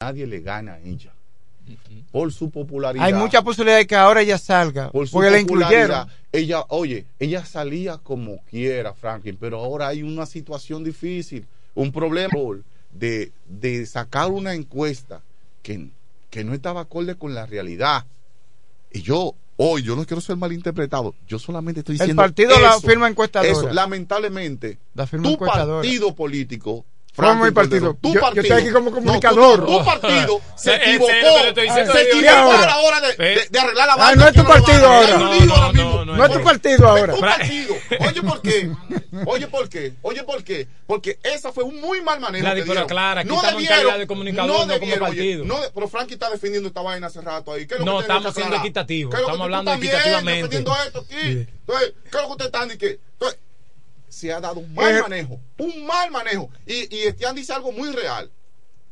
nadie le gana a ella. Por su popularidad. Hay mucha posibilidad de que ahora ella salga. Por su porque la popularidad. incluyeron. Ella, oye, ella salía como quiera, Franklin, pero ahora hay una situación difícil, un problema de, de sacar una encuesta que, que no estaba acorde con la realidad. Y yo, hoy, yo no quiero ser malinterpretado, yo solamente estoy El diciendo. partido la firma encuestadora. Eso, lamentablemente, La firma tu encuestadora. partido político. ¿Cómo mi Franklin partido? Cordero, tu Yo- yo partido. estoy aquí como No, comunicador. tu, tu partido se Eh, eh, equivocó. se equivocó ¿Y ahora? a la hora de, de- de arreglar la Ah, vaina no es tu partido ahora. No, mismo. no, no, No es tu partido ahora. Es tu partido. Oye, ¿por qué? Oye, ¿por qué? Oye, ¿por qué? Porque esa fue un muy mal manejo. Pero aquí estamos en calidad de comunicador, no como debieron, oye, partido. no de- pero Frankie está defendiendo esta vaina hace rato ahí. ¿Qué es lo No, que estamos siendo equitativos, ¿Qué es lo que estamos hablando equitativamente. defendiendo esto aquí? Entonces, ¿qué es lo que ustedes están diciendo? Se ha dado un mal Eh. manejo. Un mal manejo. Y, y Estián dice algo muy real.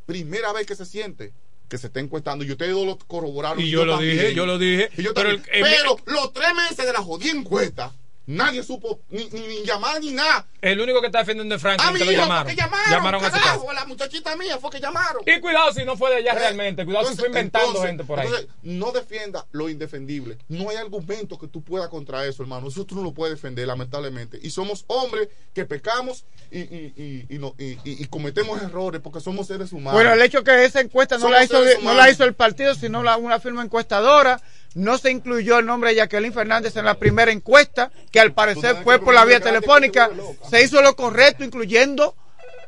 Primera vez que se siente que se está encuestando. Y ustedes lo corroboraron. Y yo lo también. dije, yo lo dije. Yo pero el- Pero los tres meses de la jodida encuesta, nadie supo ni, ni, ni llamar ni nada. el único que está defendiendo es A Franklin mi que lo hijo llamaron. fue que llamaron. a su carajo, casa. a la muchachita mía fue que llamaron. Y cuidado si no fue de allá Eh, realmente. Cuidado si entonces- fue inventando entonces- gente por ahí. Entonces, no defienda lo indefendible. No hay argumento que tú puedas contra eso, hermano. Eso tú no lo puedes defender, lamentablemente. Y somos hombres que pecamos y, y, y, y no- y- y- y cometemos errores porque somos seres humanos. Bueno, el hecho que esa encuesta no Somos la hizo no la hizo el partido, sino la, una firma encuestadora. No se incluyó el nombre de Jacqueline Fernández en la primera encuesta, que al parecer fue por la vía telefónica. te. Se hizo lo correcto, incluyendo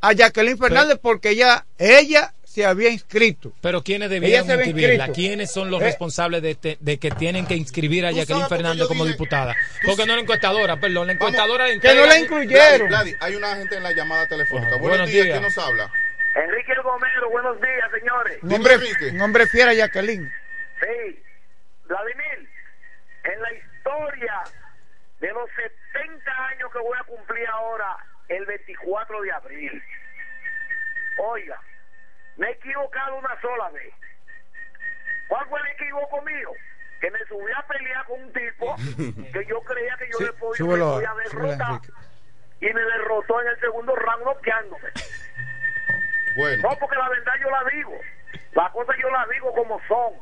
a Jacqueline Fernández, porque ella, ella se había inscrito. Pero ¿quiénes debían inscribirla? ¿Quiénes son los Eh. responsables de, este- de que tienen que inscribir a Jacqueline Fernández como diputada? Porque no la encuestadora, perdón. La encuestadora Vamos, que no la incluyeron. Hay una gente en la llamada telefónica. Buenos, buenos días, días. ¿quién nos habla? Enrique Gomero, buenos días, señores. Un hombre fiera, Jacqueline. Sí, Vladimir, en la historia de los 70 años que voy a cumplir ahora, el 24 de abril, oiga, me he equivocado una sola vez. ¿Cuál fue el equivoco mío? Que me subí a pelear con un tipo que yo creía que yo Sí, le podía, súbelo, podía derrotar y me derrotó en el segundo round noqueándome. Bueno, No, porque la verdad yo la digo. Las cosas yo las digo como son.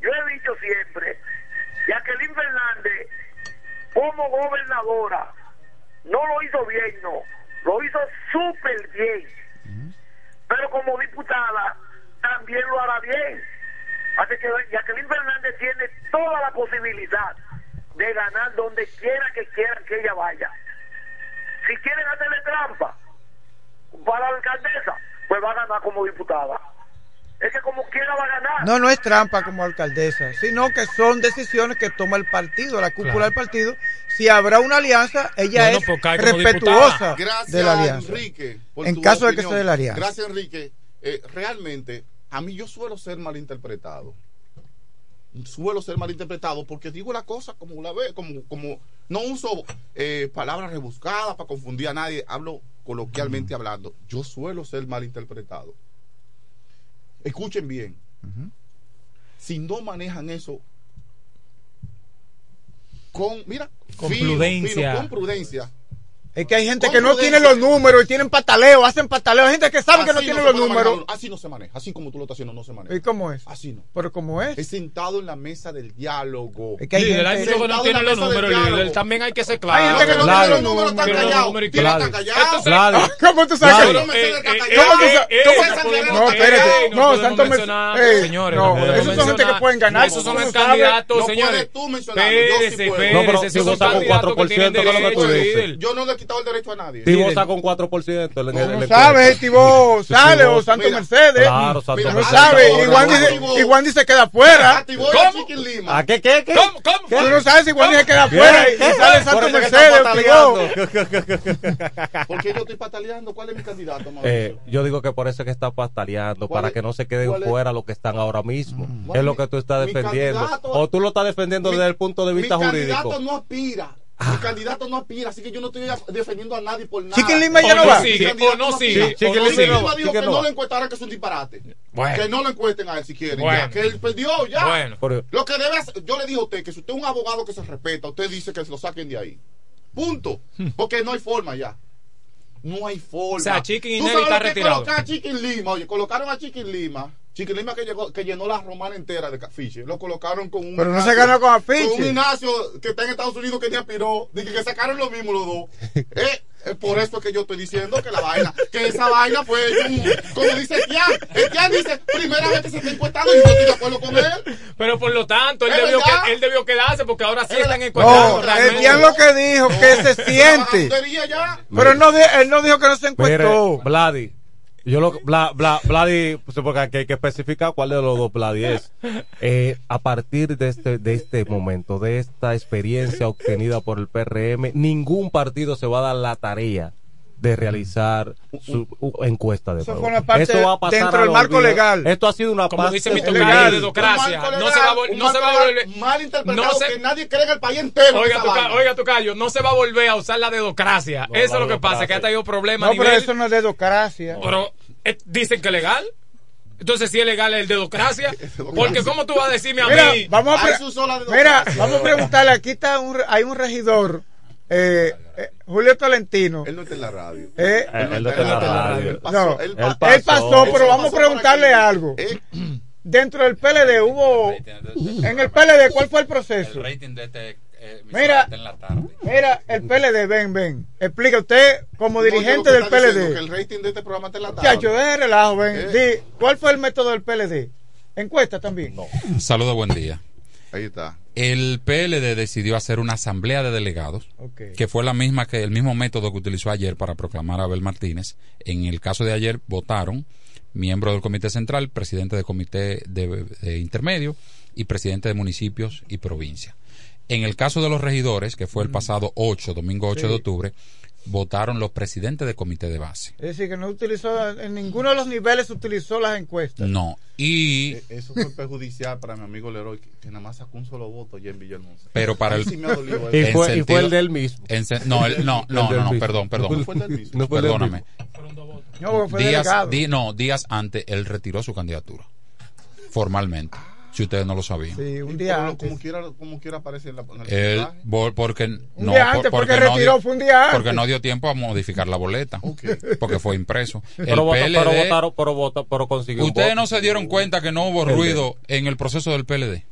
Yo he dicho siempre, Jacqueline Fernández, como gobernadora, no lo hizo bien, no. Lo hizo súper bien. Pero como diputada, también lo hará bien. Así que Jacqueline Fernández tiene toda la posibilidad de ganar donde quiera que quieran que ella vaya. Si quieren hacerle trampa, para la alcaldesa, pues va a ganar como diputada. Es que como quiera va a ganar. No, no es trampa como alcaldesa, sino que son decisiones que toma el partido, la cúpula Claro. del partido. Si habrá una alianza, ella Bueno, es pues respetuosa gracias de la alianza. Enrique. por En tu caso de que opinión. se dé la alianza. Gracias Enrique. Eh, realmente, a mí yo suelo ser malinterpretado. Suelo ser malinterpretado porque digo la cosa como la ve, como, como no uso eh, palabras rebuscadas para confundir a nadie, hablo coloquialmente hablando. Yo suelo ser malinterpretado. Escuchen bien. Si no manejan eso con, mira, Con prudencia. con prudencia. Es que hay gente que no tiene los números y tienen pataleo, hacen pataleo. Hay gente que sabe que no Así tiene los números. manejar, así no se maneja. Así como tú lo estás haciendo, no se maneja. ¿Y cómo es? Así no. Pero ¿cómo es? Es sentado en la mesa del diálogo. Es que hay hay gente... que no la los números. También hay que ser Hay claro. gente que no tiene los números están callados. ¿Cómo tú sabes? Claro. que- no me sé de eh, eh, ¿Cómo tú eh, sabes? ¿Cómo no tú- podemos- No, eh, espérate. No, Santo mencionar, señores, no, esos son gente mencionar. que pueden ganar. Esos son no candidatos, No señores. puedes tú yo espérese, No, pero si son vota con candidatos que tienen 4%, ¿qué es lo que tú dices? Yo no quitado el derecho a nadie. Líder. vota con 4%. En el, No sabes, Tibó sale o vos- Santo mira, Mercedes. Claro, Santo Mira, No Mercedes. sabe. Y Wandy se- y Wandy se queda afuera. El ¿Cómo? ¿A Ah, qué, qué, qué? ¿Cómo? ¿Cómo? Tú no sabes si Wandy se queda ¿Qué? afuera y sale Por Santo Mercedes. Tibó. ¿Por qué yo estoy pataleando? ¿Cuál es mi candidato, Mauricio? Eh, yo digo que por eso es que está pataleando, ¿Cuál para es- que no se queden fuera los que están ahora mismo. ¿Cuál Es lo mi- que tú estás mi defendiendo. O tú lo estás defendiendo Mi- desde el punto de vista mi jurídico. candidato no aspira. Mi candidato no aspira, así que yo no estoy defendiendo a nadie por nada. Chicken Lima ya no va. o no sigue, Lima Lima dijo que no lo encuestaran, que es un disparate. Bueno. Que no lo encuesten a él si quieren. Bueno. ya, que él perdió ya. Bueno. Lo que debe hacer, yo le dije a usted que si usted es un abogado que se respeta, usted dice que se lo saquen de ahí. Punto. Porque no hay forma ya. No hay forma. O sea, Chiquin y ¿Tú Nelly sabes está retirado. colocar a Chiquin Lima? Oye, colocaron a Chiquin Lima. Chiquin Lima que, llegó, que llenó la romana entera de Fiche. Lo colocaron con un. Pero no Ignacio- se ganó con Con un Afiche. Ignacio que está en Estados Unidos que ni aspiró. Dije que sacaron lo mismo los dos. Eh, es por eso que yo estoy diciendo que la vaina, que esa vaina fue un- como dice Etián. Etián dice, primera vez que se está encuestando y yo estoy de acuerdo con él. Pero por lo tanto, él Es debió, que, él debió quedarse porque ahora sí Es están encuadrados. No. Etienne lo que dijo, que se siente. Pero él no, él no dijo que no se encuestó. Vladi. Yo lo Bla, Bla- Vladi, pues, porque hay que especificar cuál de los dos Vladi es. Eh, a partir de este, de este momento, de esta experiencia obtenida por el PRM, ningún partido se va a dar la tarea de realizar su u- encuesta de Eso parte va a pasar dentro del marco legal. Esto ha sido una Como parte dice mi legal. tocayo, Un dedocracia. Un marco No se va a, legal, vol- un no se va a volver. mal interpretado no se- que nadie cree en el país entero. Oiga, vaina. oiga, tocayo, no se va a volver a usar la dedocracia. No, Eso es lo que pasa, que ha tenido problemas No, a nivel. pero eso no es dedocracia. Pero eh, dicen que es legal. Entonces, si es legal el dedocracia. Porque, ¿cómo tú vas a decirme a Mira, mí? vamos a, Hay pre- su sola mira, vamos a preguntarle. Aquí está un, hay un regidor, eh, eh, Julio Tolentino. Él no está en la radio. Eh, Eh, él no está en la radio. Él pasó. No, él él pa- pasó. él pasó, pero vamos a preguntarle algo. Eh, Dentro del PLD hubo. En el PLD, ¿cuál fue el proceso? El rating de este eh, Mira. está en la tarde. Mira, el PLD, ven, ven. Explica usted, como dirigente del Que PLD. el rating de este programa está en la tarde. Chacho, deje relajo, ven. Eh. Di, ¿cuál fue el método del PLD? ¿Encuesta también? No. Saludos, buen día. Ahí está. El PLD decidió hacer una asamblea de delegados, que fue la misma que el mismo método que utilizó ayer para proclamar a Abel Martínez. En el caso de ayer votaron miembro del comité central, presidente del comité de, de intermedio y presidente de municipios y provincia. En el caso de los regidores, que fue el pasado 8, domingo 8 de octubre, votaron los presidentes de comité de base. Es decir, que no utilizó, en ninguno de los niveles utilizó las encuestas. No. Y Eh, Eso fue perjudicial para mi amigo Leroy, que, que nada más sacó un solo voto ya en Villahermosa. Pero para el- sí me dolido Y fue, y sentido- fue el del mismo. En se- no, el- no, no, El del no, no, mismo. perdón, perdón. No fue el del mismo. No fue el del Perdóname. No, fue Días, di- no, días antes él retiró su candidatura. Formalmente. Si ustedes no lo sabían. Sí, un día antes. Como quiera, como quiera aparece en, la, en el Él, porque Un no, día por- antes, porque no retiró, dio- fue un día antes. Porque no dio tiempo a modificar la boleta. Ok. Porque fue impreso. El Pero, PLD, pero votaron, pero, vota- pero consiguió. ustedes voto. no se dieron cuenta que no hubo ruido en el proceso del PLD.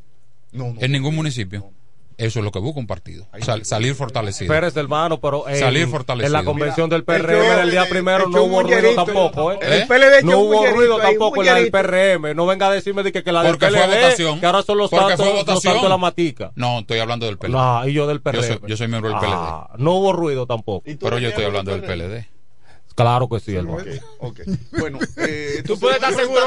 No, no, En ningún no, municipio. Eso es lo que busca un partido. Sal- salir fortalecido. Pérez, hermano, pero en, Salir fortalecido. en la convención del PRM echó- del día eh, primero no hubo ruido tampoco, ¿eh? ¿Eh? El PLD echó No hubo ruido tampoco en la del. PRM. No venga a decirme de que, que la del Porque PLD, fue votación. que ahora son los santos, los santos de la matica. No, estoy hablando del PLD. No, y yo del PRM. Yo soy- yo soy miembro del Ah, no hubo ruido tampoco. ¿Y tú Pero yo estoy miembro hablando del PLD. Claro que sí, hermano. Ok, ok. Bueno, eh, Tú puedes estar el seguro,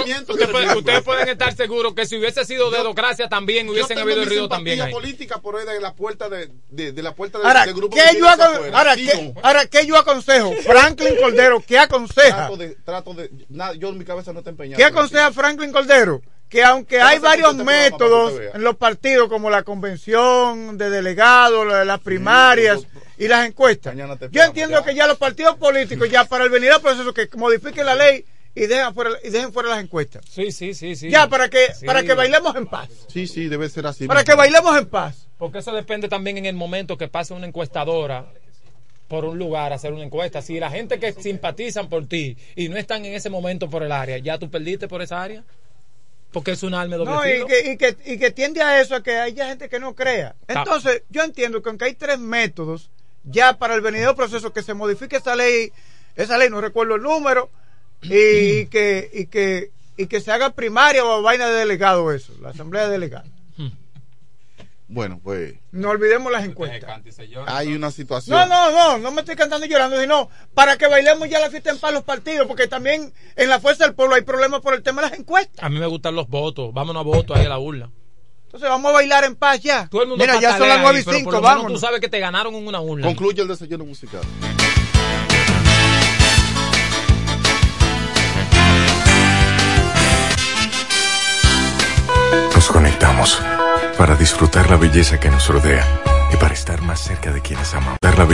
puede- ustedes pueden estar seguros que si hubiese sido dedocracia también Yo hubiesen tengo habido mi ruido simpatía también ahí. política por ahí de la puerta de, de, de la puerta del, Ahora, del grupo ¿qué que yo, ahora, ¿qué, ahora, ¿qué yo aconsejo? Franklin Cordero, ¿qué aconseja? Trato de, trato de, nada, yo en mi cabeza no está empeñado. ¿Qué aconseja Franklin Cordero? Que aunque hay varios métodos en los partidos, como la convención de delegados, la- las primarias y las encuestas, yo entiendo ya. que ya los partidos políticos, ya para el venir al proceso, que modifiquen la ley y dejen fuera, y dejen fuera las encuestas. Sí, sí, sí, sí. Ya, para que, Sí. para que bailemos en paz. Sí, sí, debe ser así. Para mismo. que bailemos en paz. Porque eso depende también en el momento que pase una encuestadora por un lugar a hacer una encuesta. Si la gente que simpatizan por ti y no están en ese momento por el área, ya tú perdiste por esa área. Porque es un alma de doble No, y que, y, que, y que tiende a eso, a que haya gente que no crea. Entonces, yo entiendo que aunque hay tres métodos, ya para el venidero proceso que se modifique esa ley, esa ley, no recuerdo el número, y, que, y, que, y que se haga primaria o vaina de delegado eso, la asamblea de delegados. Bueno, pues No olvidemos las encuestas. hay una situación. No, no, no, no me estoy cantando y llorando, sino para que bailemos ya la fiesta en paz los partidos, porque también en la fuerza del pueblo hay problemas por el tema de las encuestas. A mí me gustan los votos. Vámonos a votos ahí a la urna. Entonces vamos a bailar en paz ya. Todo el mundo Mira, ya son las nueve ahí, y pero por cinco, lo menos vámonos. Tú sabes que te ganaron en una urna. Concluye el desayuno musical. Nos conectamos para disfrutar la belleza que nos rodea y para estar más cerca de quienes amamos.